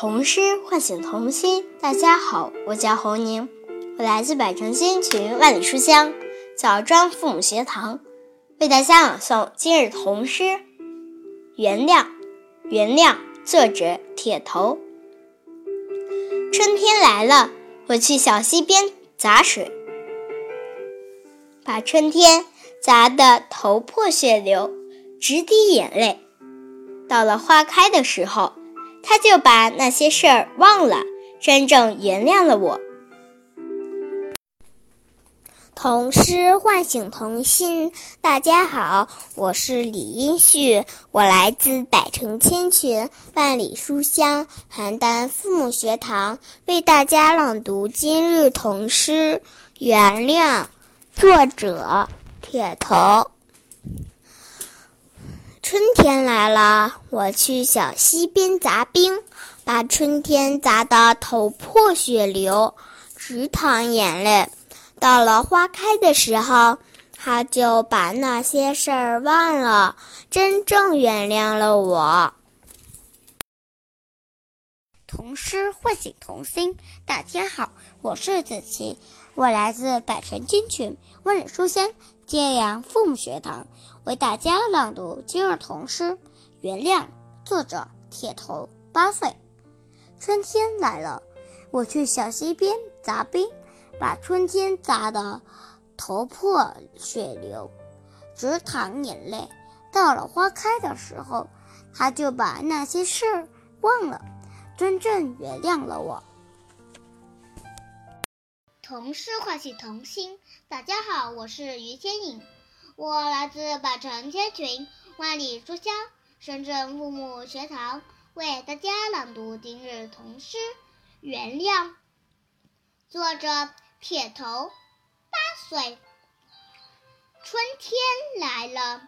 童诗唤醒童心。大家好，我叫侯宁，我来自百城千群万里书香枣庄父母学堂，为大家朗诵今日童诗《原谅》。原谅，作者铁头。春天来了，我去小溪边砸水，把春天砸得头破血流，直滴眼泪。到了花开的时候。他就把那些事儿忘了，真正原谅了我。童诗唤醒童心。大家好，我是李英旭，我来自百城千群万里书香邯郸父母学堂，为大家朗读今日童诗《原谅》，作者铁头。春天来了，我去小溪边砸冰，把春天砸得头破血流，直淌眼泪。到了花开的时候，他就把那些事儿忘了，真正原谅了我。童诗唤醒童心。大家好，我是子琪，我来自百城金群万里书香揭阳父母学堂。为大家朗读今日童诗《原谅》，作者铁头，八岁。春天来了，我去小溪边砸冰，把春天砸得头破血流，直淌眼泪。到了花开的时候，他就把那些事儿忘了，真正原谅了我。童诗唤醒童心。大家好，我是于天颖。我来自百城千群万里书香深圳父母学堂，为大家朗读今日童诗《原谅》，作者铁头，八岁。春天来了，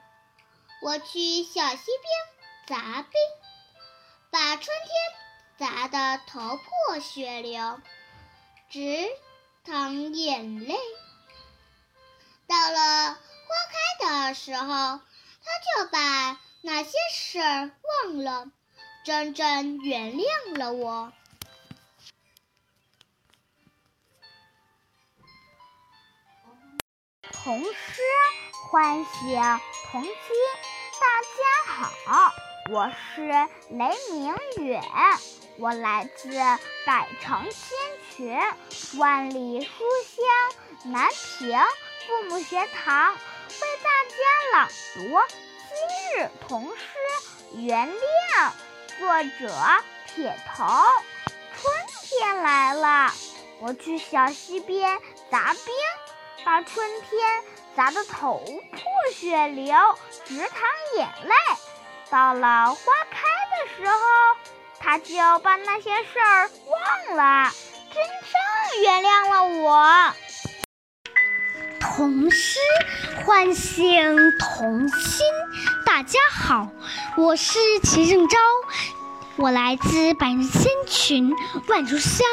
我去小溪边砸冰，把春天砸得头破血流，直淌眼泪。到了。花开的时候，他就把那些事儿忘了，真正原谅了我。童诗唤醒童心，大家好，我是雷明远，我来自百城千群万里书香南平父母学堂。为大家朗读今日童诗《原谅》，作者铁头。春天来了，我去小溪边砸冰，把春天砸得头破血流，直淌眼泪。到了花开的时候，他就把那些事儿忘了，真正原谅了我。童诗唤醒童心。大家好，我是齐正昭，我来自百人千群万竹香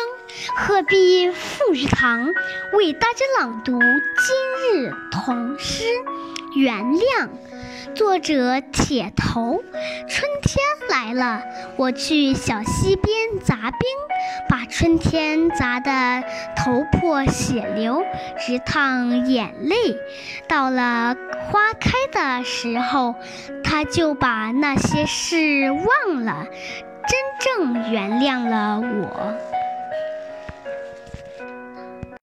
鹤壁富士堂，为大家朗读今日童诗《原谅》。作者铁头，春天来了，我去小溪边砸冰，把春天砸得头破血流，直淌眼泪。到了花开的时候，他就把那些事忘了，真正原谅了我。